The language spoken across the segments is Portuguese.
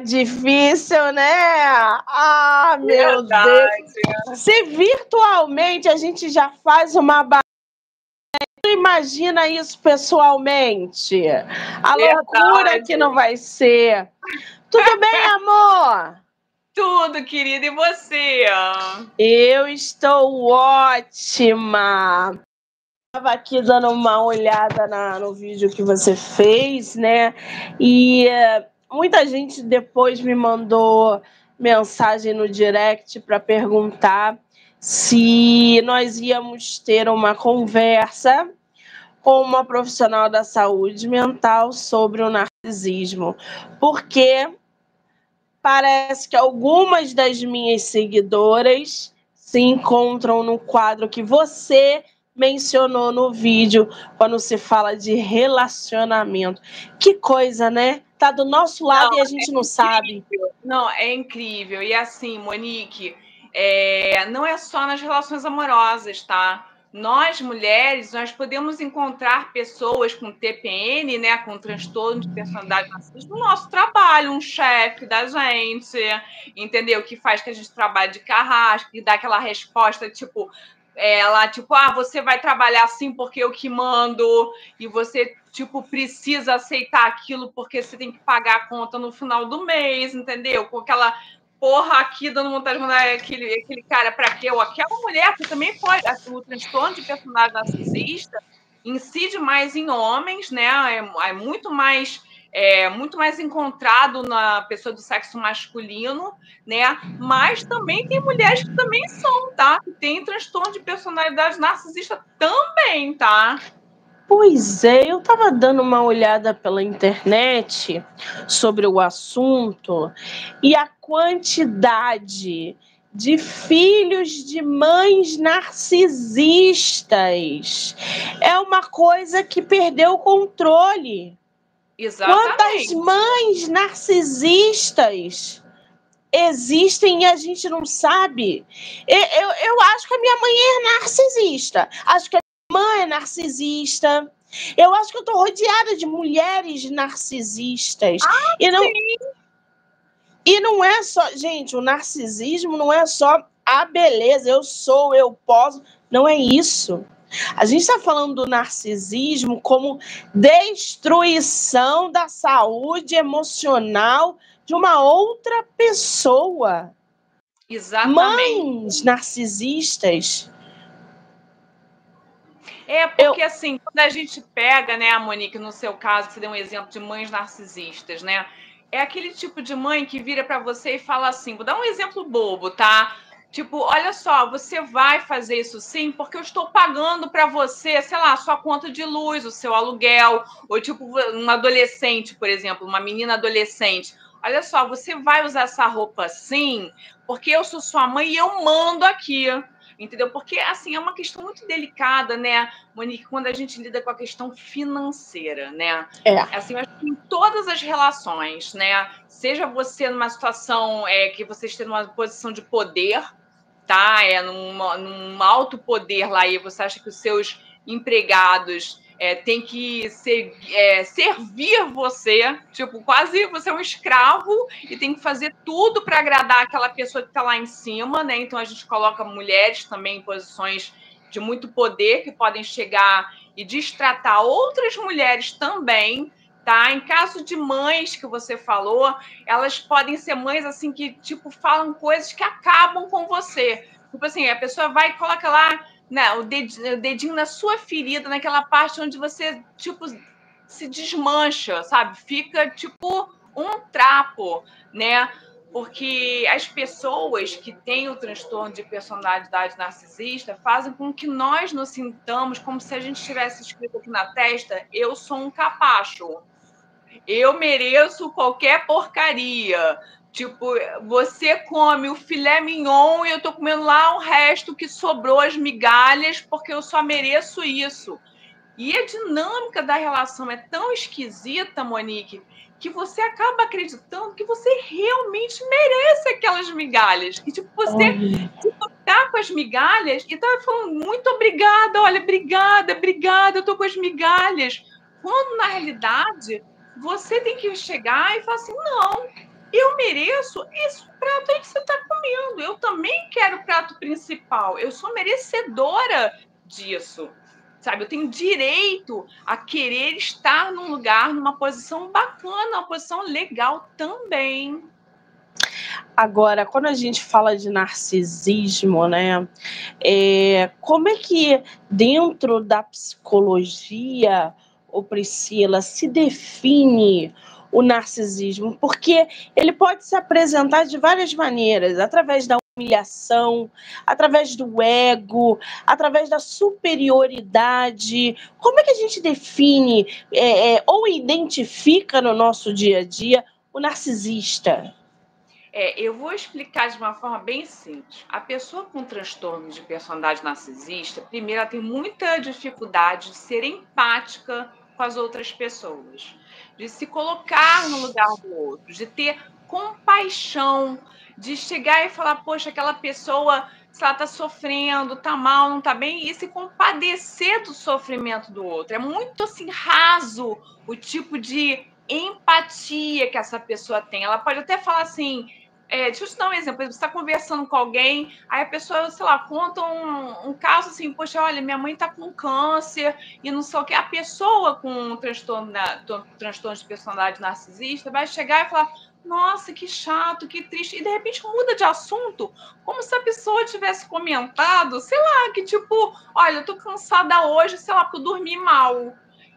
difícil, né? Ah, meu Verdade. Deus. Se virtualmente a gente já faz uma imagina isso pessoalmente. A Verdade. loucura que não vai ser. Tudo bem, amor? Tudo, querida. E você? Eu estou ótima. Estava aqui dando uma olhada na, no vídeo que você fez, né? E uh, muita gente depois me mandou mensagem no direct para perguntar se nós íamos ter uma conversa com uma profissional da saúde mental sobre o narcisismo, porque parece que algumas das minhas seguidoras se encontram no quadro que você mencionou no vídeo quando se fala de relacionamento. Que coisa, né? Tá do nosso lado não, e a gente é não incrível. sabe. Não, é incrível. E assim, Monique, é... não é só nas relações amorosas, tá? Nós, mulheres, nós podemos encontrar pessoas com TPN, né, com transtorno de personalidade narcisista, no nosso trabalho, um chefe da gente, entendeu? Que faz que a gente trabalhe de carrasco, que dá aquela resposta, tipo, ela, tipo, ah, você vai trabalhar assim porque eu que mando, e você, tipo, precisa aceitar aquilo porque você tem que pagar a conta no final do mês, entendeu? Com aquela porra aqui dando vontade de mandar aquele, aquele cara para quê? Ou aquela mulher que também pode, assim, o transtorno de personagem narcisista incide mais em homens, né? É, é muito mais é muito mais encontrado na pessoa do sexo masculino, né? Mas também tem mulheres que também são, tá? Que tem transtorno de personalidade narcisista também, tá? Pois é, eu estava dando uma olhada pela internet sobre o assunto e a quantidade de filhos de mães narcisistas é uma coisa que perdeu o controle. Exatamente. Quantas mães narcisistas existem e a gente não sabe? Eu, eu, eu, acho que a minha mãe é narcisista. Acho que mãe é narcisista. Eu acho que eu tô rodeada de mulheres narcisistas. Ah, e não, sim. E não é só, gente, o narcisismo não é só a beleza, eu sou, eu posso. Não é isso. A gente está falando do narcisismo como destruição da saúde emocional de uma outra pessoa. Exatamente. Mães narcisistas. É, porque Eu... assim, quando a gente pega, né, a Monique, no seu caso, você deu um exemplo de mães narcisistas, né? É aquele tipo de mãe que vira para você e fala assim: vou dar um exemplo bobo, tá? Tipo, olha só, você vai fazer isso sim, porque eu estou pagando para você, sei lá, sua conta de luz, o seu aluguel, ou tipo, um adolescente, por exemplo, uma menina adolescente. Olha só, você vai usar essa roupa sim, porque eu sou sua mãe e eu mando aqui. Entendeu? Porque, assim, é uma questão muito delicada, né, Monique, quando a gente lida com a questão financeira, né? É. Assim, acho que em todas as relações, né? Seja você numa situação é, que você esteja numa posição de poder, tá? É numa, num alto poder lá e você acha que os seus empregados é, têm que ser, é, servir você, tipo, quase você é um escravo e tem que fazer tudo para agradar aquela pessoa que está lá em cima, né? Então a gente coloca mulheres também em posições de muito poder que podem chegar e destratar outras mulheres também, tá? Em caso de mães que você falou, elas podem ser mães assim que tipo falam coisas que acabam com você. Tipo assim, a pessoa vai e coloca lá né, o, dedinho, o dedinho na sua ferida, naquela parte onde você tipo se desmancha, sabe? Fica tipo um trapo, né? Porque as pessoas que têm o transtorno de personalidade narcisista fazem com que nós nos sintamos como se a gente tivesse escrito aqui na testa: eu sou um capacho. Eu mereço qualquer porcaria. Tipo, você come o filé mignon e eu tô comendo lá o resto que sobrou, as migalhas, porque eu só mereço isso. E a dinâmica da relação é tão esquisita, Monique, que você acaba acreditando que você realmente merece aquelas migalhas. E, tipo, você tá com as migalhas e tá falando muito obrigada, olha, obrigada, obrigada, eu tô com as migalhas. Quando, na realidade, você tem que chegar e falar assim, não, eu mereço esse prato aí que você está comendo. Eu também quero o prato principal. Eu sou merecedora disso. Sabe, eu tenho direito a querer estar num lugar, numa posição bacana, uma posição legal também. Agora, quando a gente fala de narcisismo, né, é, como é que dentro da psicologia, o Priscila, se define o narcisismo? Porque ele pode se apresentar de várias maneiras, através da humilhação, através do ego, através da superioridade. Como é que a gente define é, é, ou identifica no nosso dia a dia o narcisista? É, eu vou explicar de uma forma bem simples. A pessoa com transtorno de personalidade narcisista, primeiro, ela tem muita dificuldade de ser empática com as outras pessoas, de se colocar no lugar do outro, de ter compaixão, de chegar e falar, poxa, aquela pessoa, se ela está sofrendo, está mal, não está bem, e se compadecer do sofrimento do outro. É muito assim raso o tipo de empatia que essa pessoa tem. Ela pode até falar assim, é, deixa eu te dar um exemplo. Você está conversando com alguém, aí a pessoa, sei lá, conta um, um caso assim, poxa, olha, minha mãe está com câncer e não sei o que. A pessoa com um transtorno, transtorno de personalidade narcisista vai chegar e falar: nossa, que chato, que triste. E de repente muda de assunto, como se a pessoa tivesse comentado, sei lá, que tipo, olha, eu tô cansada hoje, sei lá, porque eu dormi mal.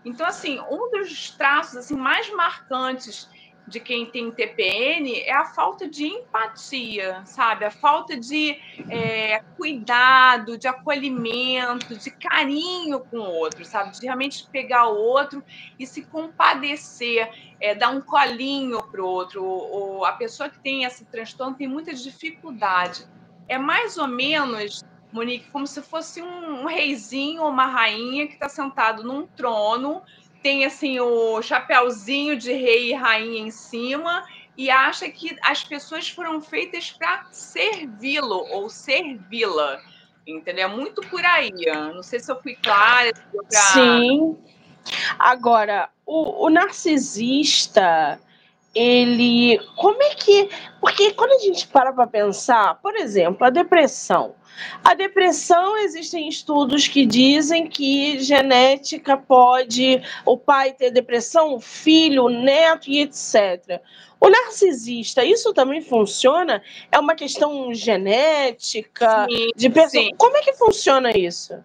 Então, assim, um dos traços assim, mais marcantes de quem tem TPN é a falta de empatia, sabe? A falta de é, cuidado, de acolhimento, de carinho com o outro, sabe? De realmente pegar o outro e se compadecer, é, dar um colinho para o outro. Ou, a pessoa que tem esse transtorno tem muita dificuldade. É mais ou menos, Monique, como se fosse um, um reizinho ou uma rainha que está sentado num trono tem assim o chapéuzinho de rei e rainha em cima e acha que as pessoas foram feitas para servi-lo ou servi-la. Entendeu? É muito por aí. Não sei se eu fui clara. Pra... Sim. Agora, o, o narcisista, ele. Como é que. Porque quando a gente para para pensar, por exemplo, a depressão. A depressão, existem estudos que dizem que genética pode o pai ter depressão, o filho, o neto e etc. O narcisista, isso também funciona? É uma questão genética? Sim, de pessoa... Como é que funciona isso?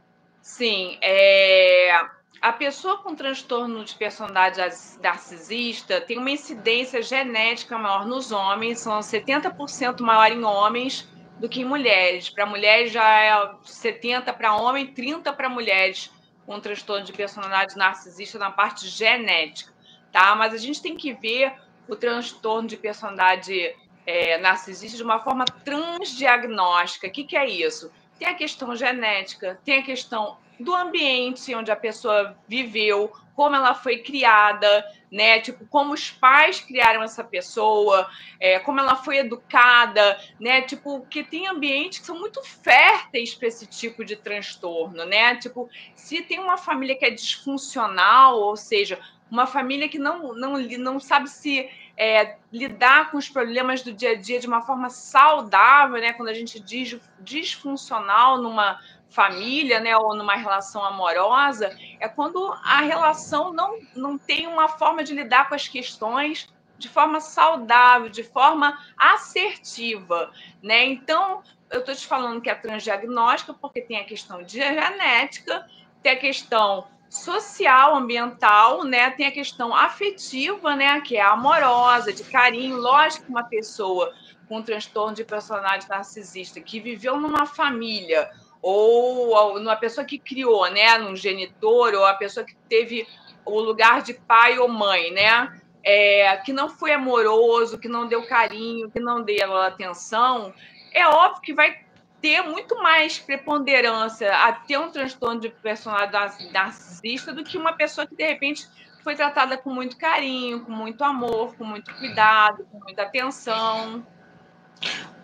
Sim, é... a pessoa com transtorno de personalidade narcisista tem uma incidência genética maior nos homens, são 70% maior em homens do que em mulheres. Para mulheres já é 70 para homem, 30 para mulheres com transtorno de personalidade narcisista na parte genética, tá? Mas a gente tem que ver o transtorno de personalidade é, narcisista de uma forma transdiagnóstica. O que, que é isso? Tem a questão genética, tem a questão do ambiente onde a pessoa viveu, como ela foi criada, né? Tipo, como os pais criaram essa pessoa, é, como ela foi educada, né? Tipo, que tem ambientes que são muito férteis para esse tipo de transtorno, né? Tipo, se tem uma família que é disfuncional, ou seja, uma família que não, não, não sabe se é, lidar com os problemas do dia a dia de uma forma saudável, né? Quando a gente diz disfuncional numa família, né, ou numa relação amorosa, é quando a relação não, não tem uma forma de lidar com as questões de forma saudável, de forma assertiva, né? Então, eu estou te falando que é transdiagnóstica porque tem a questão de genética, tem a questão social, ambiental, né? Tem a questão afetiva, né? Que é amorosa, de carinho. Lógico uma pessoa com transtorno de personalidade narcisista que viveu numa família ou numa pessoa que criou, né, num genitor, ou a pessoa que teve o lugar de pai ou mãe, né, é, que não foi amoroso, que não deu carinho, que não deu atenção, é óbvio que vai ter muito mais preponderância a ter um transtorno de personalidade narcisista do que uma pessoa que, de repente, foi tratada com muito carinho, com muito amor, com muito cuidado, com muita atenção.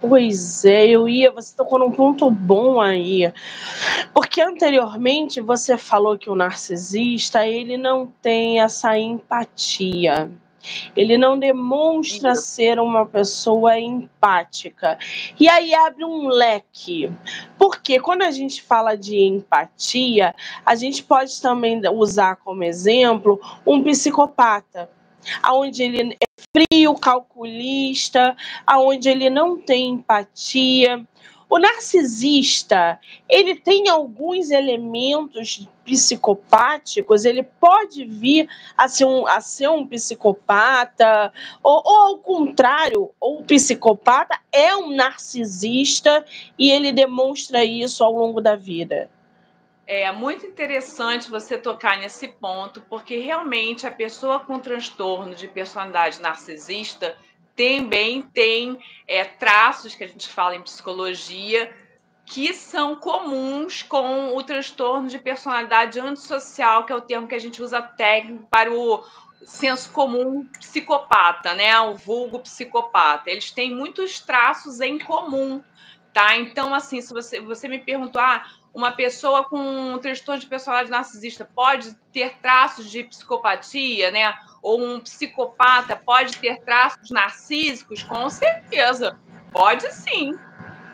Pois é, eu ia, você tocou num ponto bom aí. Porque anteriormente você falou que o narcisista, ele não tem essa empatia. Ele não demonstra ser uma pessoa empática. E aí abre um leque. Porque quando a gente fala de empatia, a gente pode também usar como exemplo um psicopata aonde ele é frio, calculista, aonde ele não tem empatia. O narcisista, ele tem alguns elementos psicopáticos, ele pode vir a ser um, a ser um psicopata, ou, ou ao contrário, o psicopata é um narcisista e ele demonstra isso ao longo da vida. É muito interessante você tocar nesse ponto, porque realmente a pessoa com transtorno de personalidade narcisista também tem é, traços que a gente fala em psicologia que são comuns com o transtorno de personalidade antissocial, que é o termo que a gente usa técnico para o senso comum psicopata, né? O vulgo psicopata. Eles têm muitos traços em comum, tá? Então, assim, se você, você me perguntar, ah, uma pessoa com um transtorno de personalidade narcisista pode ter traços de psicopatia, né? Ou um psicopata pode ter traços narcísicos? Com certeza, pode sim.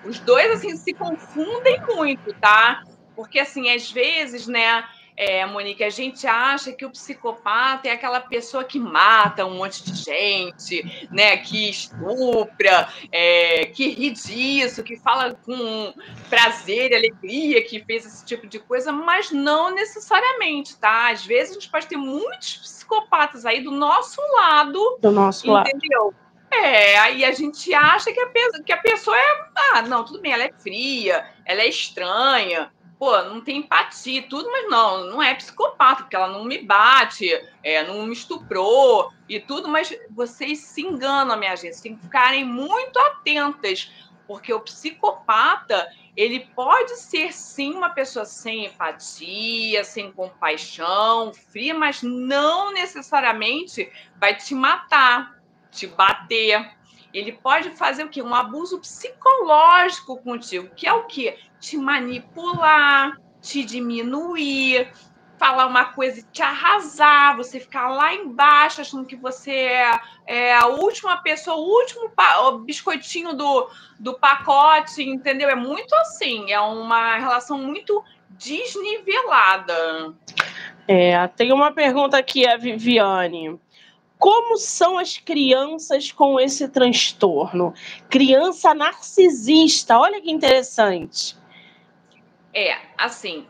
Os dois assim se confundem muito, tá? Porque assim, às vezes, né, é, Monique, a gente acha que o psicopata é aquela pessoa que mata um monte de gente, né? Que estupra, é, que ri disso, que fala com prazer e alegria que fez esse tipo de coisa, mas não necessariamente, tá? Às vezes a gente pode ter muitos psicopatas aí do nosso lado. Do nosso entendeu? lado. Entendeu? É, aí a gente acha que a, que a pessoa é. Ah, não, tudo bem, ela é fria, ela é estranha, pô, não tem empatia tudo, mas não, não é psicopata, porque ela não me bate, é, não me estuprou e tudo, mas vocês se enganam, minha gente, tem que ficarem muito atentas, porque o psicopata, ele pode ser sim uma pessoa sem empatia, sem compaixão, fria, mas não necessariamente vai te matar, te bater. Ele pode fazer o quê? Um abuso psicológico contigo, que é o quê? Te manipular, te diminuir, falar uma coisa e te arrasar, você ficar lá embaixo achando que você é, é a última pessoa, o último o biscoitinho do, do pacote, entendeu? É muito assim, é uma relação muito desnivelada. É, tem uma pergunta aqui, a Viviane. Como são as crianças com esse transtorno? Criança narcisista, olha que interessante. É, assim,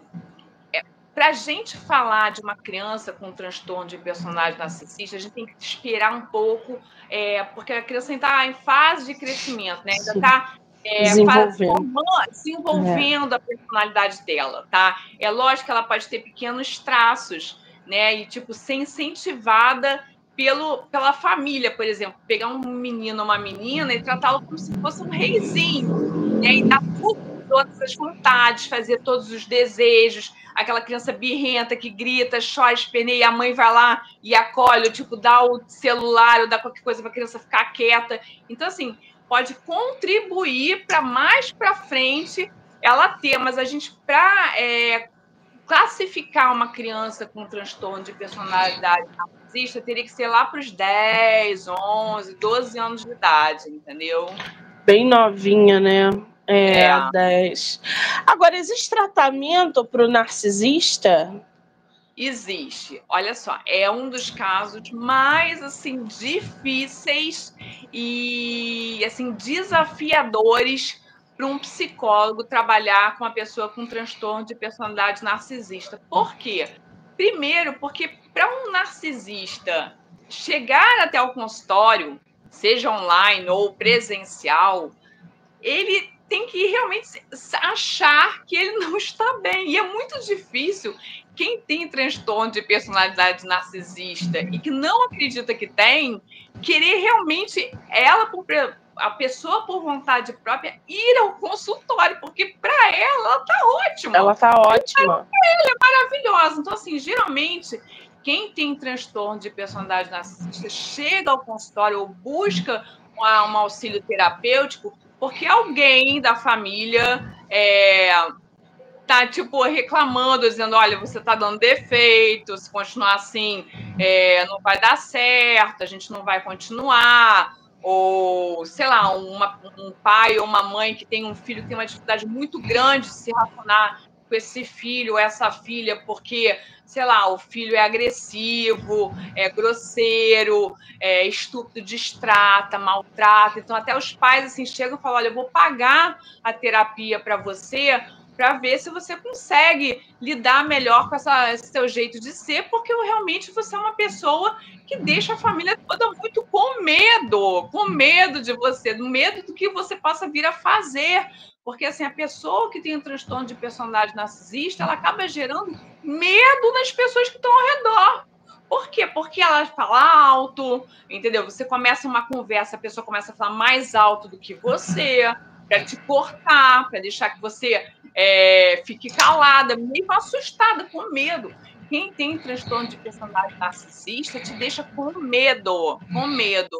é, para a gente falar de uma criança com transtorno de personalidade narcisista, a gente tem que esperar um pouco, é, porque a criança está em fase de crescimento, né? Ainda está é, desenvolvendo, desenvolvendo é. a personalidade dela, tá? É lógico que ela pode ter pequenos traços, né? E tipo ser incentivada pelo, pela família, por exemplo, pegar um menino ou uma menina e tratá-lo como se fosse um reizinho, né? e dar tudo, todas as vontades, fazer todos os desejos, aquela criança birrenta que grita, chora, esperneia, a mãe vai lá e acolhe, tipo, dá o celular ou dá qualquer coisa para a criança ficar quieta. Então, assim, pode contribuir para mais para frente ela ter, mas a gente, para é, classificar uma criança com transtorno de personalidade narcisista teria que ser lá para os 10, 11, 12 anos de idade, entendeu? Bem novinha, né? É, é. 10. Agora, existe tratamento para o narcisista? Existe. Olha só, é um dos casos mais assim difíceis e assim desafiadores para um psicólogo trabalhar com uma pessoa com transtorno de personalidade narcisista. Por quê? Primeiro, porque para um narcisista chegar até o consultório, seja online ou presencial, ele tem que realmente achar que ele não está bem. E é muito difícil quem tem transtorno de personalidade narcisista e que não acredita que tem, querer realmente ela por a pessoa por vontade própria ir ao consultório, porque para ela ela tá ótima. Ela tá ótima. Ela é maravilhosa. Então assim, geralmente quem tem transtorno de personalidade narcisista chega ao consultório ou busca um auxílio terapêutico porque alguém da família é, tá, tipo, reclamando, dizendo, olha, você tá dando defeito, se continuar assim, é, não vai dar certo, a gente não vai continuar. Ou, sei lá, uma, um pai ou uma mãe que tem um filho que tem uma dificuldade muito grande de se relacionar com esse filho essa filha, porque, sei lá, o filho é agressivo, é grosseiro, é estúpido, distrata, maltrata. Então, até os pais assim chegam e falam: olha, eu vou pagar a terapia para você para ver se você consegue lidar melhor com essa, esse seu jeito de ser, porque realmente você é uma pessoa que deixa a família toda muito com medo, com medo de você, do medo do que você possa vir a fazer. Porque assim, a pessoa que tem um transtorno de personalidade narcisista, ela acaba gerando medo nas pessoas que estão ao redor. Por quê? Porque ela fala alto, entendeu? Você começa uma conversa, a pessoa começa a falar mais alto do que você, para te cortar, para deixar que você é, fique calada, meio assustada, com medo. Quem tem transtorno de personalidade narcisista te deixa com medo, com medo.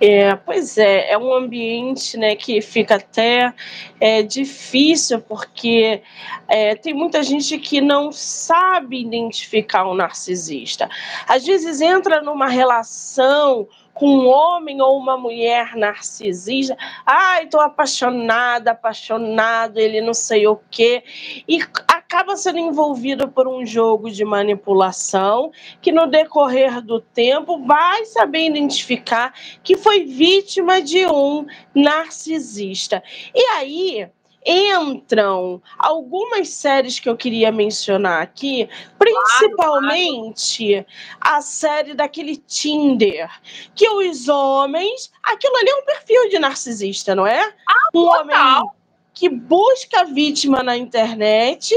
É, pois é, é um ambiente né, que fica até é, difícil, porque é, tem muita gente que não sabe identificar um narcisista. Às vezes entra numa relação com um homem ou uma mulher narcisista. Ai, estou apaixonada, apaixonado, ele não sei o quê. E acaba sendo envolvido por um jogo de manipulação que, no decorrer do tempo, vai saber identificar que foi vítima de um narcisista. E aí entram algumas séries que eu queria mencionar aqui, principalmente a série daquele Tinder, que os homens, aquilo ali é um perfil de narcisista, não é? Ah, um total. homem que busca vítima na internet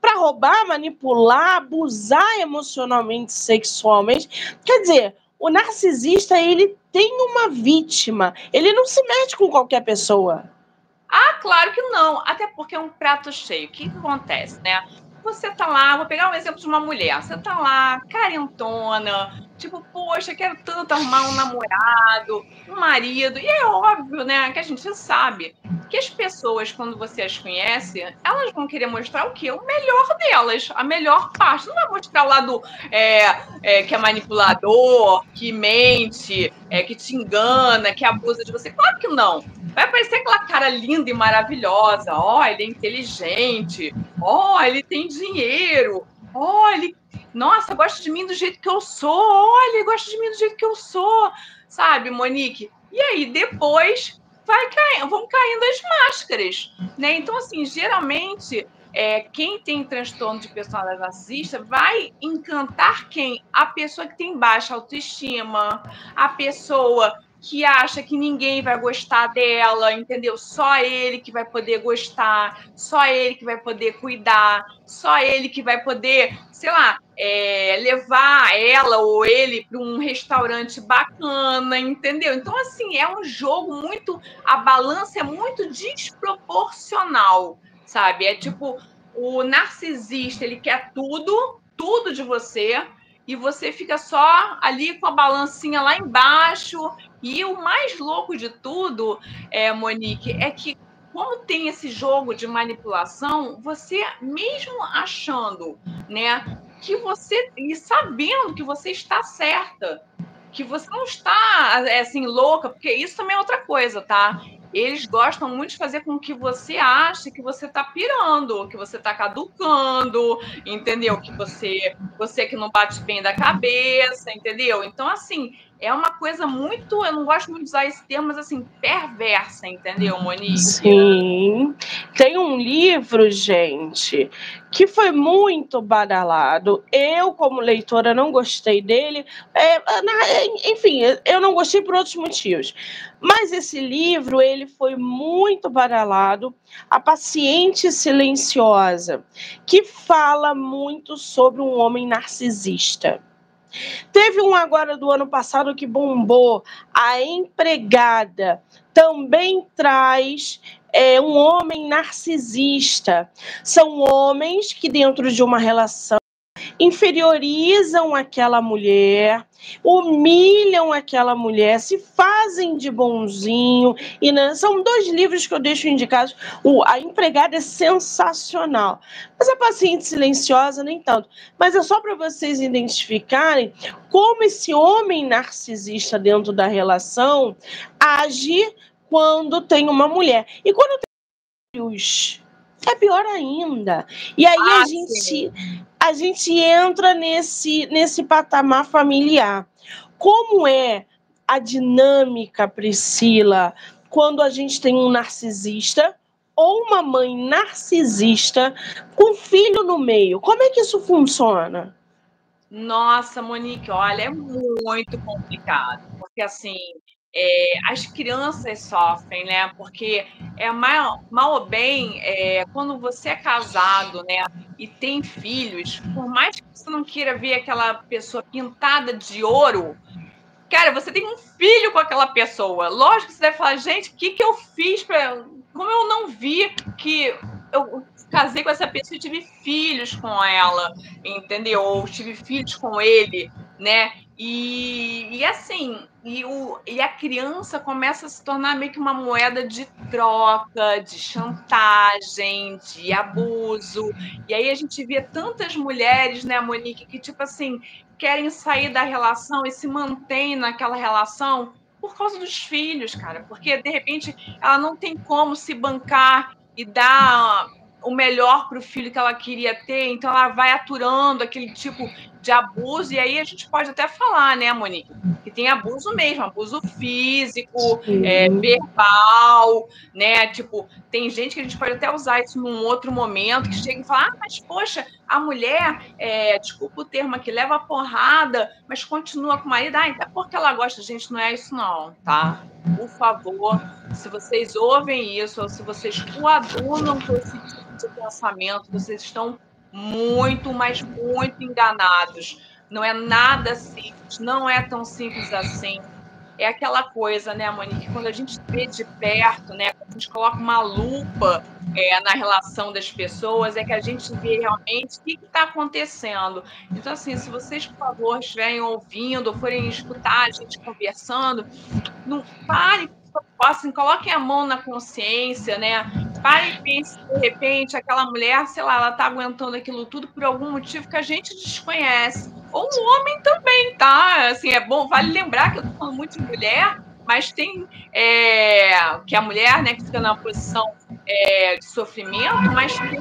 para roubar, manipular, abusar emocionalmente, sexualmente. Quer dizer, o narcisista ele tem uma vítima, ele não se mete com qualquer pessoa. Ah, claro que não. Até porque é um prato cheio. O que, que acontece, né? Você tá lá, vou pegar um exemplo de uma mulher. Você tá lá, carentona, tipo, poxa, quero tanto arrumar um namorado, um marido. E é óbvio, né, que a gente sabe que as pessoas, quando você as conhece, elas vão querer mostrar o quê? O melhor delas, a melhor parte. Não vai mostrar o lado é, é, que é manipulador, que mente, é, que te engana, que abusa de você. Claro que não. Vai aparecer aquela cara linda e maravilhosa. Ó, oh, ele é inteligente. Ó, oh, ele tem dinheiro. Ó, oh, ele. Nossa, gosta de mim do jeito que eu sou. Olha, gosta de mim do jeito que eu sou. Sabe, Monique? E aí, depois vai caindo, vão caindo as máscaras, né? Então, assim, geralmente, é, quem tem transtorno de personalidade narcisista vai encantar quem? A pessoa que tem baixa autoestima, a pessoa que acha que ninguém vai gostar dela, entendeu? Só ele que vai poder gostar, só ele que vai poder cuidar, só ele que vai poder, sei lá, é, levar ela ou ele para um restaurante bacana, entendeu? Então, assim, é um jogo muito. A balança é muito desproporcional, sabe? É tipo, o narcisista, ele quer tudo, tudo de você e você fica só ali com a balancinha lá embaixo. E o mais louco de tudo, é, Monique, é que como tem esse jogo de manipulação, você mesmo achando, né, que você e sabendo que você está certa, que você não está é, assim louca, porque isso também é outra coisa, tá? eles gostam muito de fazer com que você ache que você está pirando, que você está caducando, entendeu? Que você, você que não bate bem da cabeça, entendeu? Então, assim, é uma coisa muito, eu não gosto muito de usar esse termo, mas assim, perversa, entendeu, Monique? Sim. Tem um livro, gente, que foi muito badalado. Eu, como leitora, não gostei dele. É, enfim, eu não gostei por outros motivos. Mas esse livro, ele foi muito badalado. A Paciente Silenciosa, que fala muito sobre um homem narcisista. Teve um agora do ano passado que bombou, a empregada também traz é, um homem narcisista. São homens que, dentro de uma relação, inferiorizam aquela mulher, humilham aquela mulher, se fazem de bonzinho. E né, são dois livros que eu deixo indicados. O, a empregada é sensacional, mas a paciente silenciosa nem tanto. Mas é só para vocês identificarem como esse homem narcisista dentro da relação age quando tem uma mulher. E quando tem filhos, é pior ainda. E aí ah, a gente a gente entra nesse nesse patamar familiar. Como é a dinâmica, Priscila, quando a gente tem um narcisista ou uma mãe narcisista com filho no meio? Como é que isso funciona? Nossa, Monique, olha, é muito complicado, porque assim, é, as crianças sofrem, né? Porque é mal, mal ou bem, é, quando você é casado, né, e tem filhos, por mais que você não queira ver aquela pessoa pintada de ouro, cara, você tem um filho com aquela pessoa. Lógico que você deve falar, gente, o que, que eu fiz para, como eu não vi que eu casei com essa pessoa e tive filhos com ela, entendeu? Ou tive filhos com ele, né? E, e assim, e, o, e a criança começa a se tornar meio que uma moeda de troca, de chantagem, de abuso. E aí a gente vê tantas mulheres, né, Monique, que tipo assim, querem sair da relação e se mantêm naquela relação por causa dos filhos, cara. Porque de repente ela não tem como se bancar e dar o melhor para o filho que ela queria ter, então ela vai aturando aquele tipo de abuso, e aí a gente pode até falar, né, Monique, que tem abuso mesmo, abuso físico, é, verbal, né, tipo, tem gente que a gente pode até usar isso num outro momento, que chega e fala, ah, mas poxa, a mulher, é, desculpa o termo aqui, leva a porrada, mas continua com o marido, ah, então é porque ela gosta, gente, não é isso não, tá? Por favor, se vocês ouvem isso, ou se vocês coadunam com esse tipo de pensamento, vocês estão muito, mas muito enganados. Não é nada simples, não é tão simples assim. É aquela coisa, né, Monique? Quando a gente vê de perto, né, a gente coloca uma lupa é, na relação das pessoas, é que a gente vê realmente o que está acontecendo. Então, assim, se vocês, por favor, estiverem ouvindo, forem escutar a gente conversando, não pare assim, coloquem a mão na consciência, né? Pare e pense, de repente, aquela mulher, sei lá, ela tá aguentando aquilo tudo por algum motivo que a gente desconhece. Ou um homem também, tá? Assim, é bom, vale lembrar que eu tô falando muito de mulher, mas tem é, que a mulher, né, que fica na posição é, de sofrimento, mas tem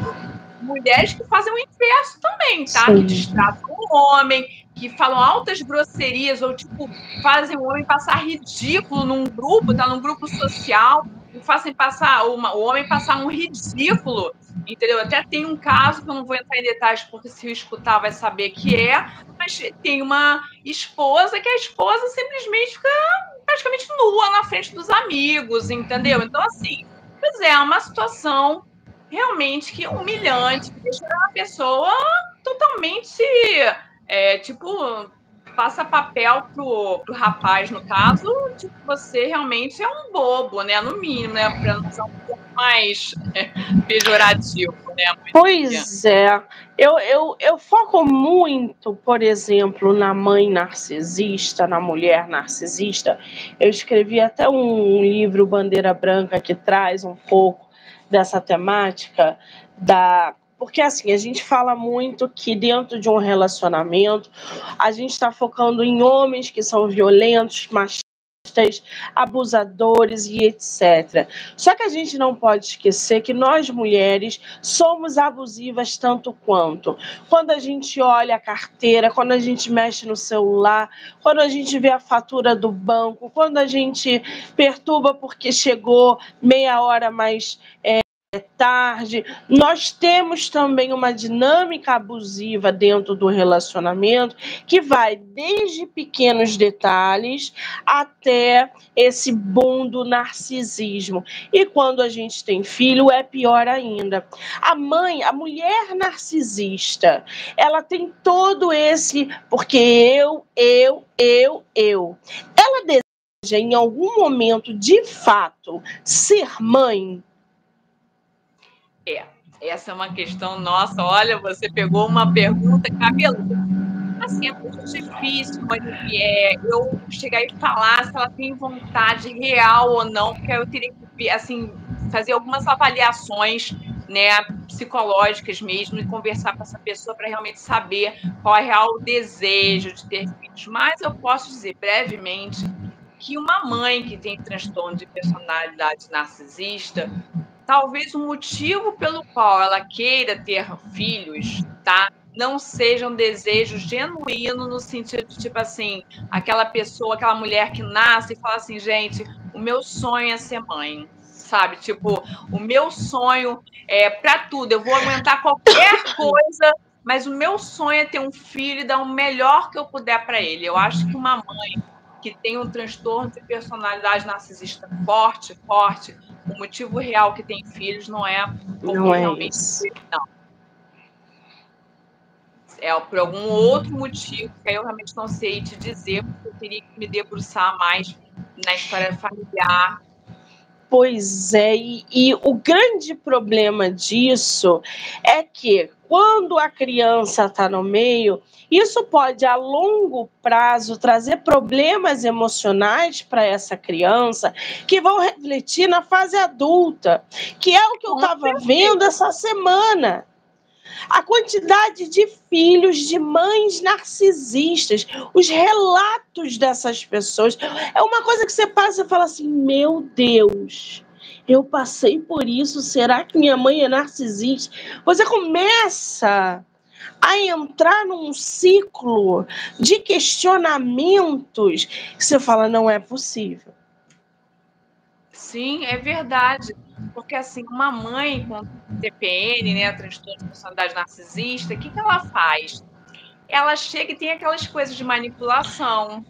mulheres que fazem o inverso também, tá? Sim. Que distratam o homem, que falam altas grosserias ou tipo fazem o homem passar ridículo num grupo, tá num grupo social, fazem passar uma, o homem passar um ridículo, entendeu? Até tem um caso que eu não vou entrar em detalhes porque se eu escutar vai saber que é, mas tem uma esposa que a esposa simplesmente fica praticamente nua na frente dos amigos, entendeu? Então assim, pois é, é uma situação realmente que humilhante, que deixa a pessoa totalmente é, tipo passa papel pro, pro rapaz, no caso, tipo, você realmente é um bobo, né? No mínimo, né? Para não ser um pouco mais é, pejorativo, né? Pois é. Eu, eu, eu foco muito, por exemplo, na mãe narcisista, na mulher narcisista. Eu escrevi até um livro, Bandeira Branca, que traz um pouco dessa temática da porque assim, a gente fala muito que dentro de um relacionamento, a gente está focando em homens que são violentos, machistas, abusadores e etc. Só que a gente não pode esquecer que nós mulheres somos abusivas tanto quanto. Quando a gente olha a carteira, quando a gente mexe no celular, quando a gente vê a fatura do banco, quando a gente perturba porque chegou meia hora mais é, é tarde. Nós temos também uma dinâmica abusiva dentro do relacionamento que vai desde pequenos detalhes até esse boom do narcisismo. E quando a gente tem filho, é pior ainda. A mãe, a mulher narcisista, ela tem todo esse porque eu, eu, eu, eu. Ela deseja em algum momento, de fato, ser mãe é. Essa é uma questão nossa. Olha, você pegou uma pergunta cabeluda. Assim, é muito difícil, mas é, eu chegar e falar se ela tem vontade real ou não, porque eu teria que assim, fazer algumas avaliações né, psicológicas mesmo e conversar com essa pessoa para realmente saber qual é o real desejo de ter filhos. Mas eu posso dizer brevemente que uma mãe que tem transtorno de personalidade narcisista, talvez o motivo pelo qual ela queira ter filhos, tá? Não seja um desejo genuíno no sentido de tipo assim, aquela pessoa, aquela mulher que nasce e fala assim, gente, o meu sonho é ser mãe sabe? Tipo, o meu sonho é para tudo, eu vou aguentar qualquer coisa, mas o meu sonho é ter um filho e dar o melhor que eu puder para ele. Eu acho que uma mãe que tem um transtorno de personalidade narcisista forte, forte, o motivo real que tem filhos não é não é realmente isso. não. É por algum outro motivo que eu realmente não sei te dizer, porque eu teria que me debruçar mais na história familiar Pois é, e, e, o grande problema disso é que quando a criança está no meio, isso pode a longo prazo trazer problemas emocionais para essa criança que vão refletir na fase adulta, que é o que eu estava vendo essa semana a quantidade de filhos de mães narcisistas, os relatos dessas pessoas. É uma coisa que você passa e fala assim: meu Deus, eu passei por isso, será que minha mãe é narcisista? Você começa a entrar num ciclo de questionamentos que você fala: não é possível. Sim, é verdade. Porque, assim, uma mãe com TPN, né, transtorno de personalidade narcisista, o que, que ela faz? Ela chega e tem aquelas coisas de manipulação,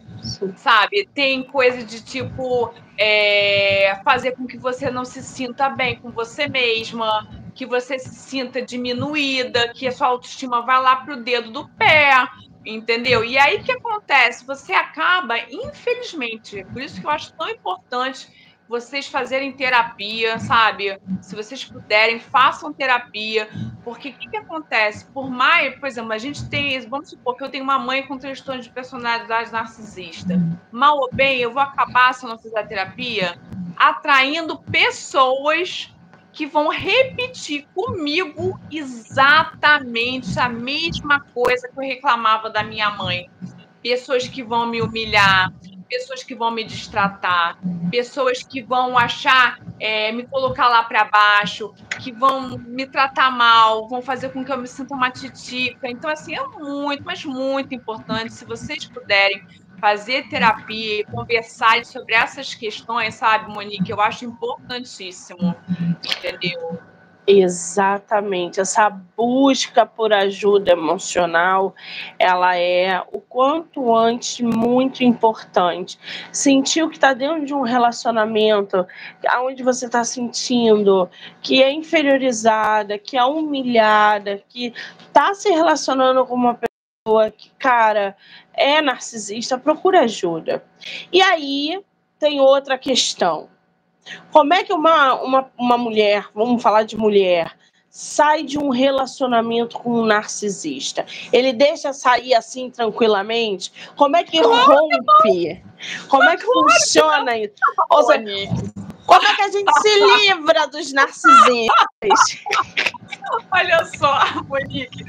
sabe? Tem coisa de tipo é, fazer com que você não se sinta bem com você mesma, que você se sinta diminuída, que a sua autoestima vá lá pro dedo do pé, entendeu? E aí o que acontece? Você acaba, infelizmente, por isso que eu acho tão importante vocês fazerem terapia, sabe? Se vocês puderem, façam terapia, porque o que, que, acontece? Por mais, por exemplo, a gente tem, vamos supor que eu tenho uma mãe com transtorno de personalidade narcisista. Mal ou bem, eu vou acabar, se eu não fizer terapia, atraindo pessoas que vão repetir comigo exatamente a mesma coisa que eu reclamava da minha mãe. Pessoas que vão me humilhar, pessoas que vão me distratar, pessoas que vão achar, é, me colocar lá para baixo, que vão me tratar mal, vão fazer com que eu me sinta uma titica. Então, assim, é muito, mas muito importante, se vocês puderem fazer terapia conversar sobre essas questões, sabe, Monique? Eu acho importantíssimo, entendeu? Exatamente, essa busca por ajuda emocional, ela é o quanto antes muito importante. Sentir o que está dentro de um relacionamento, onde você está sentindo que é inferiorizada, que é humilhada, que está se relacionando com uma pessoa que, cara, é narcisista, procura ajuda. E aí tem outra questão como é que uma, uma, uma mulher, vamos falar de mulher, sai de um relacionamento com um narcisista? Ele deixa sair assim tranquilamente? Como é que rompe? Como é que funciona isso? Ou seja, como é que a gente se livra dos narcisistas? Olha só, Monique,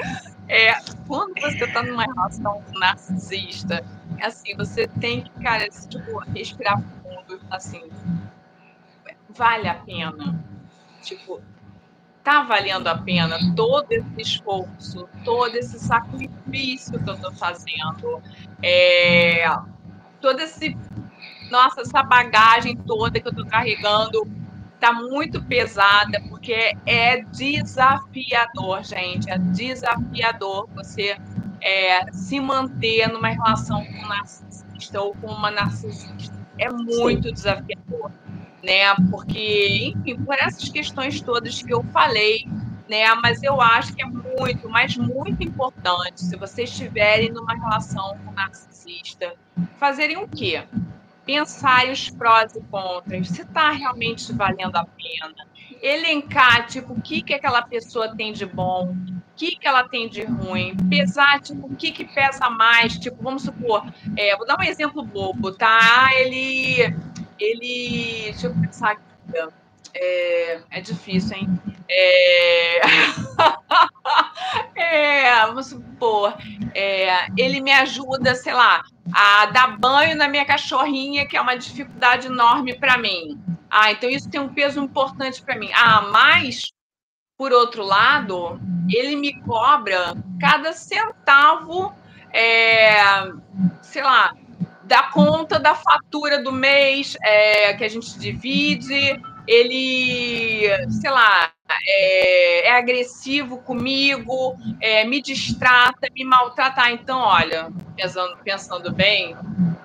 é, quando você está numa relação com um narcisista, assim, você tem que, cara, tipo, respirar fundo, assim, vale a pena? Tipo, tá valendo a pena todo esse esforço, todo esse sacrifício que eu tô fazendo, é, todo esse, nossa, essa bagagem toda que eu tô carregando tá muito pesada, porque é desafiador, gente, é desafiador você é, se manter numa relação com um narcisista ou com uma narcisista. É muito Sim. desafiador né? Porque, enfim, por essas questões todas que eu falei, né? Mas eu acho que é muito, mas muito importante, se vocês estiverem numa relação com um narcisista, fazerem o quê? pensar os prós e contras, se está realmente valendo a pena, elencar, tipo, o que, que aquela pessoa tem de bom, o que, que ela tem de ruim, pesar, tipo, o que, que pesa mais, tipo, vamos supor, é, vou dar um exemplo bobo, tá? Ele, ele, deixa eu pensar aqui, é, é difícil, hein? É... é, vamos supor, é, ele me ajuda, sei lá, a dar banho na minha cachorrinha, que é uma dificuldade enorme para mim. Ah, então isso tem um peso importante para mim. Ah, mas, por outro lado, ele me cobra cada centavo, é, sei lá, da conta da fatura do mês é, que a gente divide ele, sei lá, é, é agressivo comigo, é, me distrata, me maltrata. Ah, então, olha, pensando, pensando bem,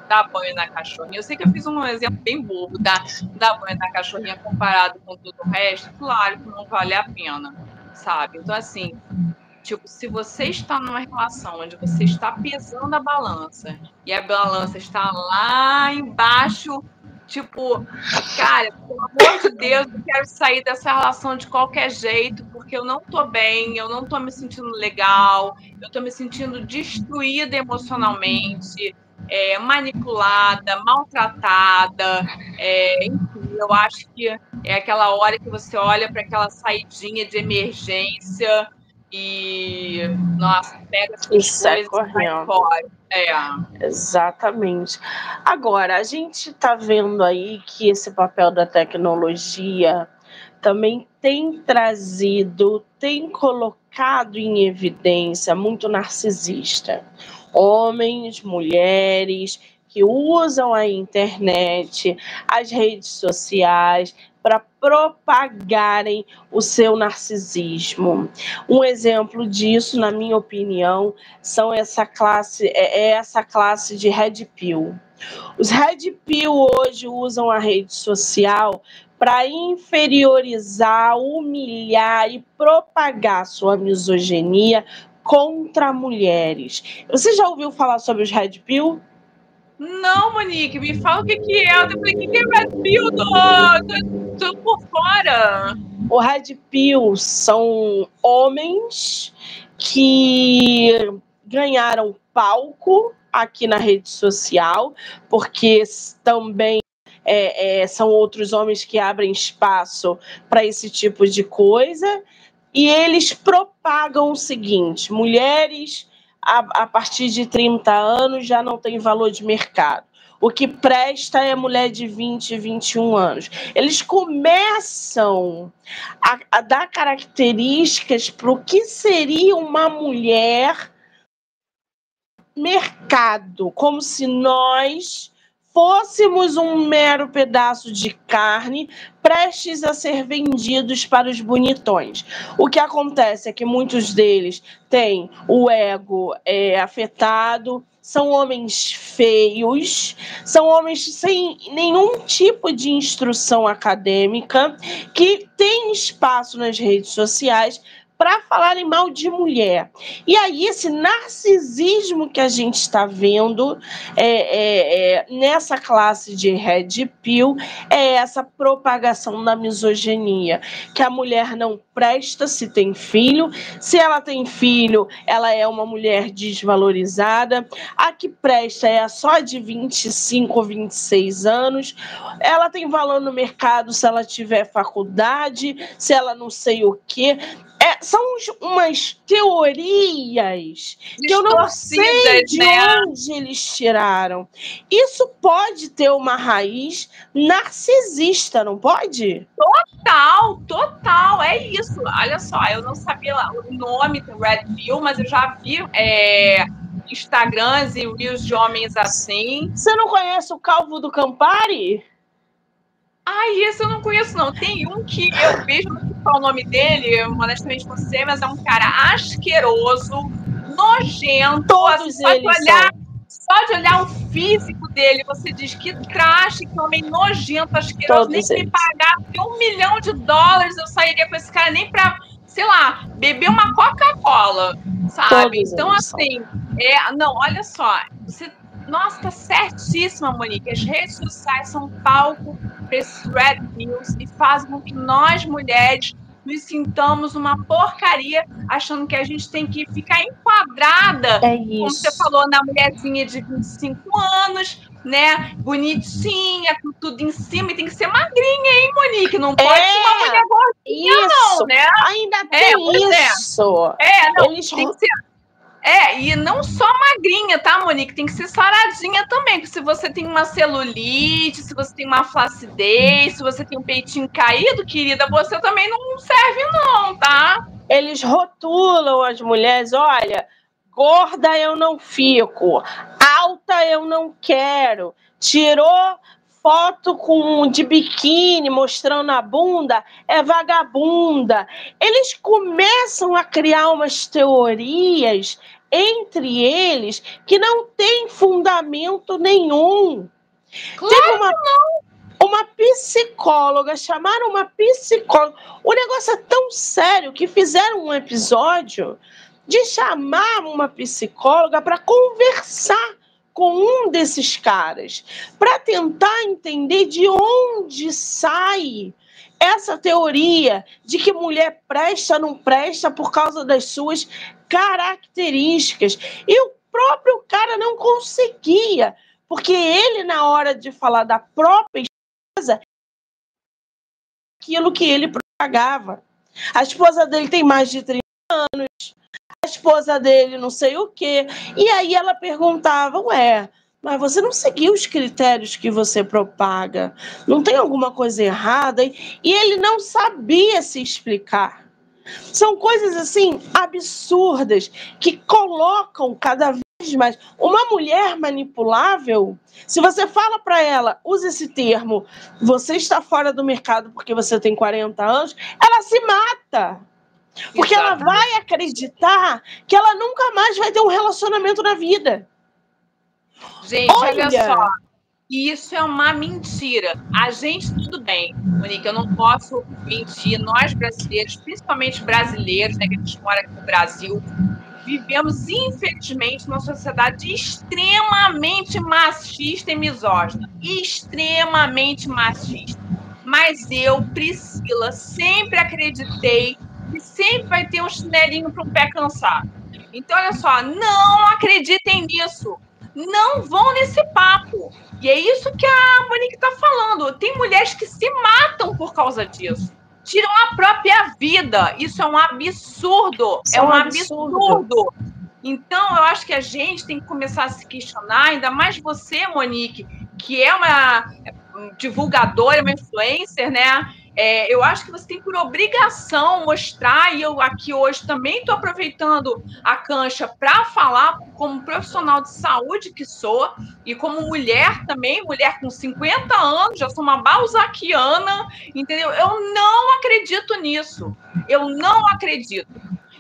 dá banho na cachorrinha. Eu sei que eu fiz um exemplo bem bobo, da dá banho na cachorrinha comparado com todo o resto. Claro que não vale a pena, sabe? Então, assim, tipo, se você está numa relação onde você está pesando a balança e a balança está lá embaixo Tipo, cara, pelo amor de Deus, eu quero sair dessa relação de qualquer jeito, porque eu não tô bem, eu não tô me sentindo legal, eu tô me sentindo destruída emocionalmente, é, manipulada, maltratada. É, enfim, eu acho que é aquela hora que você olha para aquela saidinha de emergência e, nossa, pega as coisas e vai fora. É. Exatamente. Agora, a gente está vendo aí que esse papel da tecnologia também tem trazido, tem colocado em evidência muito narcisista. Homens, mulheres que usam a internet, as redes sociais para propagarem o seu narcisismo. Um exemplo disso, na minha opinião, são essa classe, é, é essa classe de red pill. Os red pill hoje usam a rede social para inferiorizar, humilhar e propagar sua misoginia contra mulheres. Você já ouviu falar sobre os red pill? Não, Monique, me fala o que, que é. Eu falei, o que, que é Red Pill? Tô, tô, tô por fora. O Red Pill são homens que ganharam palco aqui na rede social, porque também é, é, são outros homens que abrem espaço para esse tipo de coisa. E eles propagam o seguinte: mulheres a, a partir de 30 anos já não tem valor de mercado. O que presta é mulher de 20, 21 anos. Eles começam a, a dar características para o que seria uma mulher mercado, como se nós fôssemos um mero pedaço de carne prestes a ser vendidos para os bonitões. O que acontece é que muitos deles têm o ego é, afetado, são homens feios, são homens sem nenhum tipo de instrução acadêmica, que têm espaço nas redes sociais para falarem mal de mulher. E aí, esse narcisismo que a gente está vendo é, é, é, nessa classe de Red Pill é essa propagação da misoginia, que a mulher não presta se tem filho, se ela tem filho, ela é uma mulher desvalorizada, a que presta é a só de 25 ou 26 anos, ela tem valor no mercado se ela tiver faculdade, se ela não sei o quê. É, são umas teorias que eu não sei de né? onde eles tiraram. Isso pode ter uma raiz narcisista, não pode? Total, total. É isso. Olha só, eu não sabia o nome do Red Pill, mas eu já vi é, Instagrams e reels de homens assim. Você não conhece o Calvo do Campari? Ai, esse eu não conheço, não. Tem um que eu vejo, não é o nome dele, honestamente não sei, mas é um cara asqueroso, nojento. Todos só eles de olhar, Só de olhar o físico dele, você diz que traste, que homem nojento, asqueroso, Todos nem eles. me pagasse um milhão de dólares, eu sairia com esse cara nem pra, sei lá, beber uma Coca-Cola, sabe? Todos então, assim, é, não, olha só, você Nossa, tá certíssima, Monique. As redes sociais são palco para esses red news e fazem com que nós, mulheres, nos sintamos uma porcaria, achando que a gente tem que ficar enquadrada, é como você falou, na mulherzinha de 25 anos, né? Bonitinha, com tudo em cima, e tem que ser magrinha, hein, Monique? Não pode é, ser uma mulher gordinha, isso. não, né? Ainda é, tem é, isso. É, não, Eles... tem que ser é, e não só magrinha, tá, Monique? Tem que ser saradinha também. Porque se você tem uma celulite, se você tem uma flacidez, se você tem um peitinho caído, querida, você também não serve, não, tá? Eles rotulam as mulheres, olha, gorda eu não fico, alta eu não quero. Tirou foto com de biquíni mostrando a bunda é vagabunda. Eles começam a criar umas teorias entre eles que não tem fundamento nenhum. Claro Teve uma, uma psicóloga, chamaram uma psicóloga. O negócio é tão sério que fizeram um episódio de chamar uma psicóloga para conversar com um desses caras, para tentar entender de onde sai essa teoria de que mulher presta não presta por causa das suas características. E o próprio cara não conseguia, porque ele, na hora de falar da própria esposa, aquilo que ele propagava. A esposa dele tem mais de 30 anos, a esposa dele não sei o quê. E aí ela perguntava, ué, mas você não seguiu os critérios que você propaga. Não tem alguma coisa errada? E ele não sabia se explicar. São coisas assim absurdas que colocam cada vez mais uma mulher manipulável. Se você fala para ela, use esse termo, você está fora do mercado porque você tem 40 anos, ela se mata. Porque Exatamente. ela vai acreditar que ela nunca mais vai ter um relacionamento na vida. Gente, olha, olha só. Isso é uma mentira. A gente, tudo bem, Monique, eu não posso mentir. Nós brasileiros, principalmente brasileiros, né, que a gente mora aqui no Brasil, vivemos, infelizmente, numa sociedade extremamente machista e misógina. Extremamente machista. Mas eu, Priscila, sempre acreditei que sempre vai ter um chinelinho para um pé cansado. Então, olha só, não acreditem nisso. Não vão nesse papo. E é isso que a Monique está falando. Tem mulheres que se matam por causa disso. Tiram a própria vida. Isso é um absurdo. Isso é um, absurdo. absurdo. Então, eu acho que a gente tem que começar a se questionar, ainda mais você, Monique, que é uma divulgadora, uma influencer, né? É, eu acho que você tem por obrigação mostrar, e eu aqui hoje também estou aproveitando a cancha para falar como profissional de saúde que sou, e como mulher também, mulher com 50 anos, já sou uma balzaquiana, entendeu? Eu não acredito nisso. Eu não acredito.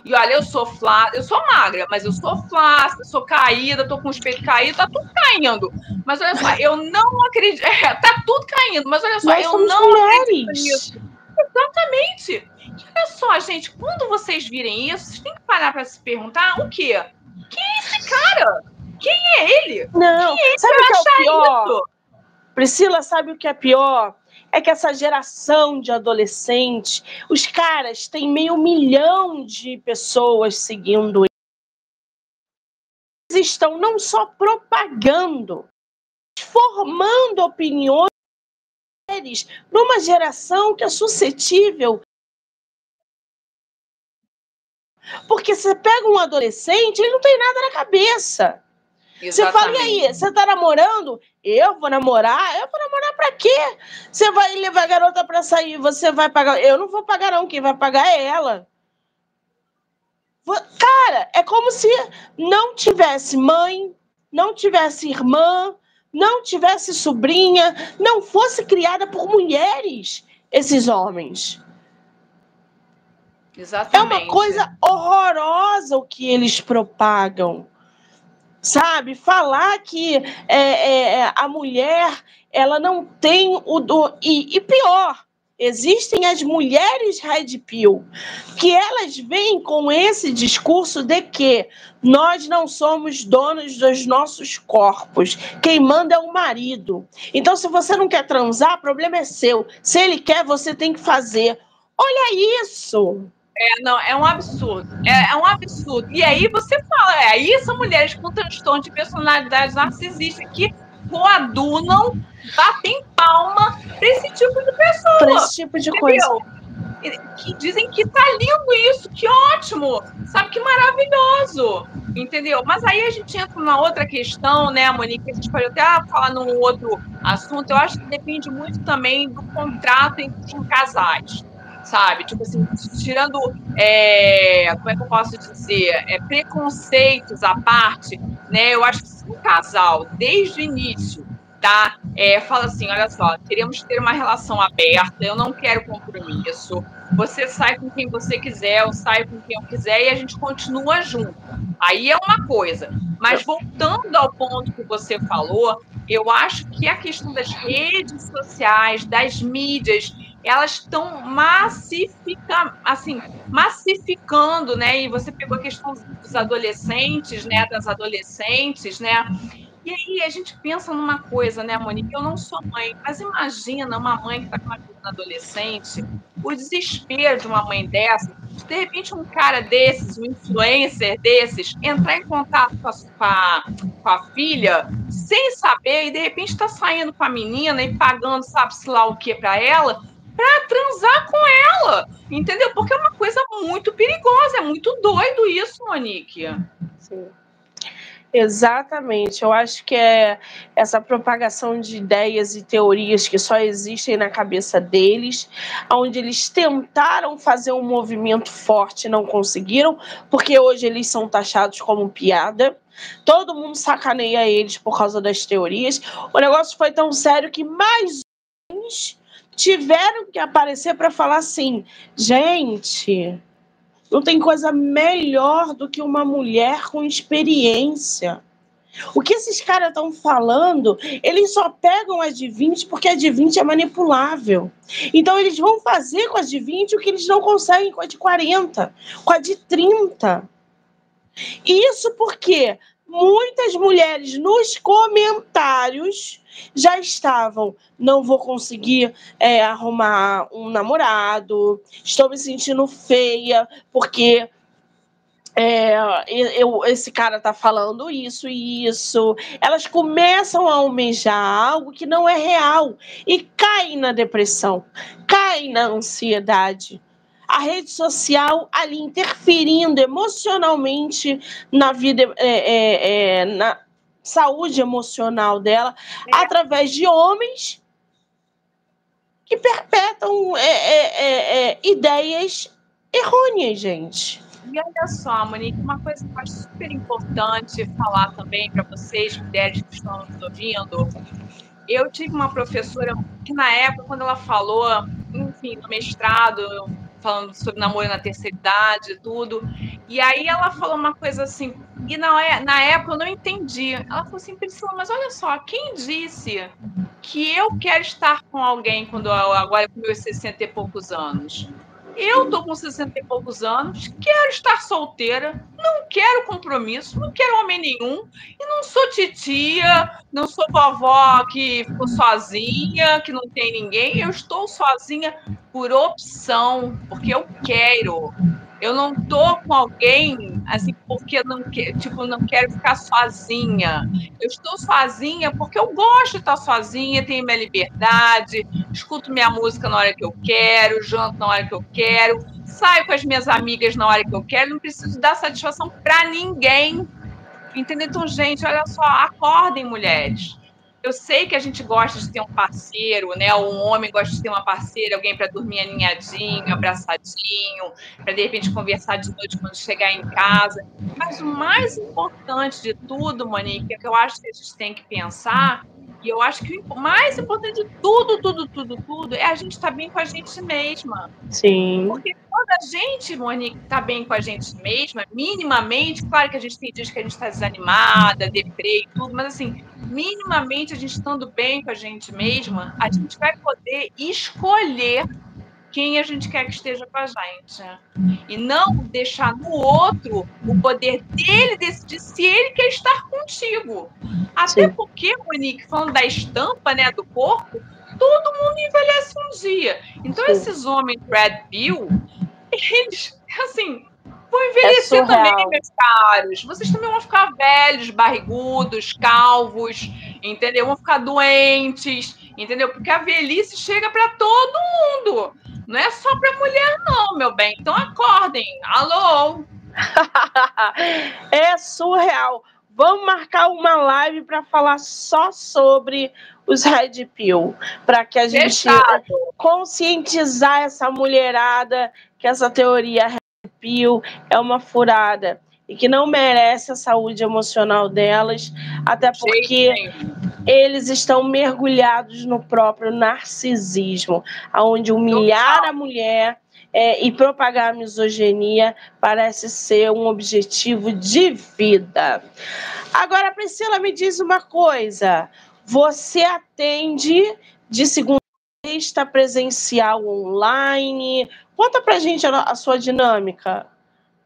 E olha, eu sou flácida, eu sou magra, mas eu sou flácida, sou caída, tô com os peitos caídos, tá tudo caindo. Mas olha só, eu não acredito. É, tá tudo caindo, mas olha só, Nós eu não mulheres. acredito nisso. Exatamente. E olha só, gente, quando vocês virem isso, vocês têm que parar para se perguntar o quê? Quem é esse cara? Quem é ele? Não, Quem é sabe o que é o pior? Isso? Priscila, sabe o que é pior? É que essa geração de adolescentes, os caras têm meio milhão de pessoas seguindo eles estão não só propagando, formando opiniões numa geração que é suscetível. Porque você pega um adolescente, ele não tem nada na cabeça. Você fala, e aí, você tá namorando? Eu vou namorar? Eu vou namorar pra quê? Você vai levar a garota pra sair, você vai pagar. Eu não vou pagar, não. Quem vai pagar é ela. Cara, é como se não tivesse mãe, não tivesse irmã, não tivesse sobrinha, não fosse criada por mulheres, esses homens. Exatamente. É uma coisa horrorosa o que eles propagam sabe? Falar que é, é, é, a mulher ela não tem o do e, e, pior, Existem as mulheres red pill, que elas vêm com esse discurso de que nós não somos donos dos nossos corpos. Quem manda é o marido. Então, se você não quer transar, o problema é seu. Se ele quer, você tem que fazer. Olha isso! É, não, é um absurdo. É, é, um absurdo. E aí você fala, é, aí são mulheres com transtorno de personalidade narcisista que coadunam, batem palma para esse tipo de pessoa. Para esse tipo de entendeu? coisa. Que dizem que tá lindo isso, que ótimo, sabe que maravilhoso, entendeu? Mas aí a gente entra numa outra questão, né, Monique? A gente pode até falar num outro assunto. Eu acho que depende muito também do contrato entre os casais sabe? Tipo assim, tirando, é, como é que eu posso dizer, é, preconceitos à parte, né? Eu acho que se um casal, desde o início, tá? É, fala assim, olha só, queremos ter uma relação aberta, eu não quero compromisso, você sai com quem você quiser, eu saio com quem eu quiser e a gente continua junto. Aí é uma coisa. Mas voltando ao ponto que você falou, eu acho que a questão das redes sociais, das mídias, elas estão massifica, assim, massificando, né? E você pegou a questão dos adolescentes, né? Das adolescentes, né? E aí a gente pensa numa coisa, né, Monique? Eu não sou mãe, mas imagina uma mãe que está com uma filha adolescente, o desespero de uma mãe dessa, de repente um cara desses, um influencer desses, entrar em contato com a, com a, com a filha sem saber e de repente está saindo com a menina e pagando sabe-se lá o que para ela para transar com ela, entendeu? Porque é uma coisa muito perigosa, é muito doido isso, Monique. Sim. Exatamente. Eu acho que é essa propagação de ideias e teorias que só existem na cabeça deles, onde eles tentaram fazer um movimento forte e não conseguiram, porque hoje eles são taxados como piada. Todo mundo sacaneia eles por causa das teorias. O negócio foi tão sério que mais uns tiveram que aparecer para falar assim: gente, não tem coisa melhor do que uma mulher com experiência. O que esses caras estão falando, eles só pegam as de 20 porque a de 20 é manipulável. Então eles vão fazer com as de 20 o que eles não conseguem com a de 40, com a de 30. Isso porque muitas mulheres nos comentários já estavam, não vou conseguir é, arrumar um namorado, estou me sentindo feia, porque é, eu, esse cara tá falando isso e isso. Elas começam a almejar algo que não é real e caem na depressão, caem na ansiedade. A rede social ali interferindo emocionalmente na vida, é, é, é na, saúde emocional dela é. através de homens que perpetram é, é, é, ideias errôneas, gente. E olha só, Monique, uma coisa que eu acho super importante falar também para vocês, mulheres que estão nos ouvindo. Eu tive uma professora que, na época, quando ela falou, enfim, no mestrado, falando sobre namoro na terceira idade e tudo, e aí ela falou uma coisa assim, e na, é, na época eu não entendi. Ela falou assim, Priscila, mas olha só, quem disse que eu quero estar com alguém quando eu, agora com meus 60 e poucos anos? Eu tô com 60 e poucos anos, quero estar solteira, não quero compromisso, não quero homem nenhum, e não sou titia, não sou vovó que ficou sozinha, que não tem ninguém. Eu estou sozinha por opção, porque eu quero. Eu não tô com alguém assim porque não tipo não quero ficar sozinha. Eu estou sozinha porque eu gosto de estar sozinha, tenho minha liberdade, escuto minha música na hora que eu quero, janto na hora que eu quero, saio com as minhas amigas na hora que eu quero, não preciso dar satisfação para ninguém. Entendeu? Então, gente, olha só, acordem, mulheres. Eu sei que a gente gosta de ter um parceiro, né? Um homem gosta de ter uma parceira, alguém para dormir aninhadinho, abraçadinho, para de repente conversar de noite quando chegar em casa. Mas o mais importante de tudo, Monique, é que eu acho que a gente tem que pensar e eu acho que o mais importante de tudo, tudo, tudo, tudo é a gente estar tá bem com a gente mesma. Sim. Porque quando a gente, Monique, está bem com a gente mesma, minimamente, claro que a gente tem dias que a gente está desanimada, deprê e tudo, mas assim, minimamente a gente estando bem com a gente mesma, a gente vai poder escolher quem a gente quer que esteja com a gente. E não deixar no outro o poder dele decidir se ele quer estar contigo. Até Sim. porque, Monique, falando da estampa né, do corpo, todo mundo envelhece um dia. Então, Sim. esses homens Red Pill, eles, assim, vão envelhecer é também, meus caros. Vocês também vão ficar velhos, barrigudos, calvos, entendeu? Vão ficar doentes, entendeu? Porque a velhice chega para todo mundo. Não é só para mulher, não, meu bem. Então acordem. Alô? é surreal. Vamos marcar uma live para falar só sobre os Red Pill, para que a gente Fechado. conscientizar essa mulherada que essa teoria Red Pill é uma furada e que não merece a saúde emocional delas, até porque eles estão mergulhados no próprio narcisismo, aonde humilhar a mulher é, e propagar a misoginia parece ser um objetivo de vida. Agora, Priscila, me diz uma coisa: você atende de segunda a sexta presencial online? Conta pra gente a, a sua dinâmica.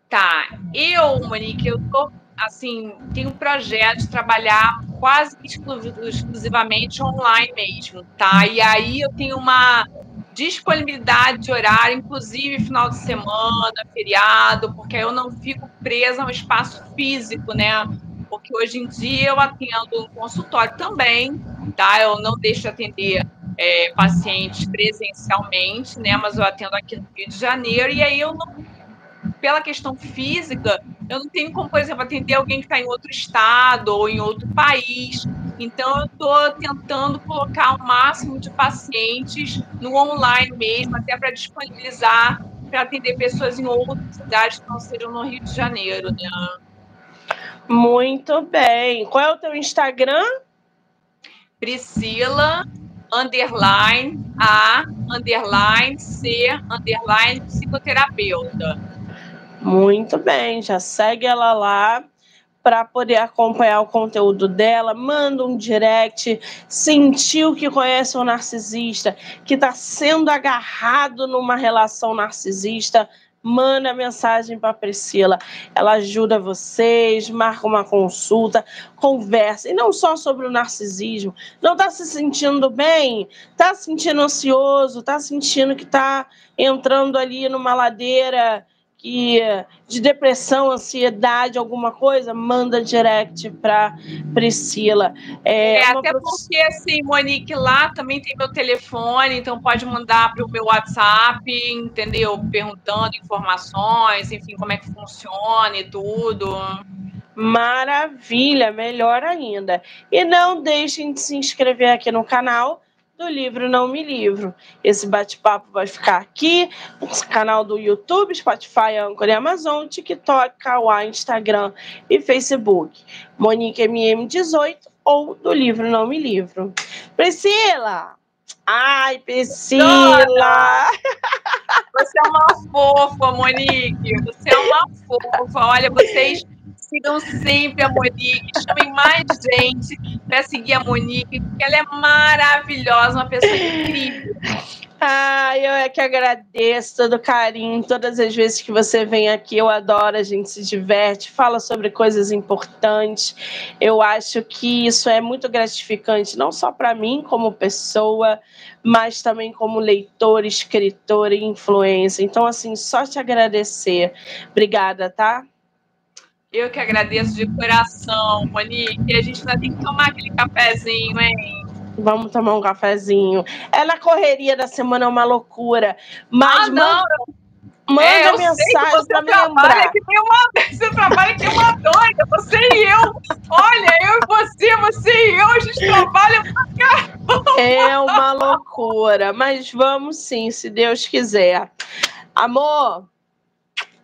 Tá, eu, Monique, eu tô assim, tenho um projeto de trabalhar quase exclusivamente online mesmo, tá? E aí eu tenho uma disponibilidade de horário, inclusive final de semana, feriado, porque eu não fico presa a um espaço físico, né? Porque hoje em dia eu atendo um consultório também, tá? Eu não deixo de atender é, pacientes presencialmente, né? Mas eu atendo aqui no Rio de Janeiro e aí eu não, pela questão física, eu não tenho como, por exemplo, atender alguém que está em outro estado ou em outro país. Então, eu estou tentando colocar o máximo de pacientes no online mesmo, até para disponibilizar para atender pessoas em outras cidades que não sejam no Rio de Janeiro, né? Muito bem. Qual é o teu Instagram? Priscila underline A underline C underline psicoterapeuta. Muito bem, já segue ela lá para poder acompanhar o conteúdo dela, manda um direct, sentiu que conhece um narcisista, que está sendo agarrado numa relação narcisista, manda mensagem para Priscila. Ela ajuda vocês, marca uma consulta, conversa. E não só sobre o narcisismo. Não está se sentindo bem? Está se sentindo ansioso? Está sentindo que está entrando ali numa ladeira que de depressão, ansiedade, alguma coisa, manda direct para Priscila. É, é até porque assim, Monique, lá também tem meu telefone, então pode mandar para o meu WhatsApp, entendeu? Perguntando informações, enfim, como é que funciona e tudo. Maravilha, melhor ainda. E não deixem de se inscrever aqui no canal do livro Não Me Livro. Esse bate-papo vai ficar aqui no canal do YouTube, Spotify, Anchor e Amazon, TikTok, Kawaii, Instagram e Facebook. Monique MM18 ou do livro Não Me Livro. Priscila! Ai, Priscila! Você é uma fofa, Monique. Você é uma fofa. Olha, vocês sigam sempre a Monique, chamem mais gente para seguir a Monique, porque ela é maravilhosa, uma pessoa incrível. Ah, eu é que agradeço todo o carinho, todas as vezes que você vem aqui, eu adoro, a gente se diverte, fala sobre coisas importantes. Eu acho que isso é muito gratificante, não só para mim como pessoa, mas também como leitor, escritor e influência. Então, assim, só te agradecer. Obrigada, tá? Eu que agradeço de coração, Monique. A gente ainda tem que tomar aquele cafezinho, hein? Vamos tomar um cafezinho. É na correria da semana, é uma loucura. Mas ah, não. Manda, é, mensagem para me lembrar. Que tem uma, você trabalha que é uma doida, você e eu. Olha, eu e você, você e eu, a gente trabalha pra caramba. É uma loucura, mas vamos sim, se Deus quiser. Amor,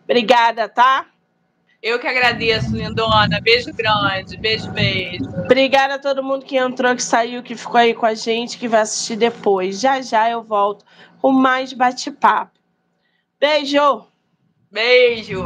obrigada, tá? Eu que agradeço, lindona. Beijo grande. Beijo, beijo. Obrigada a todo mundo que entrou, que saiu, que ficou aí com a gente, que vai assistir depois. Já já eu volto com mais bate-papo. Beijo! Beijo!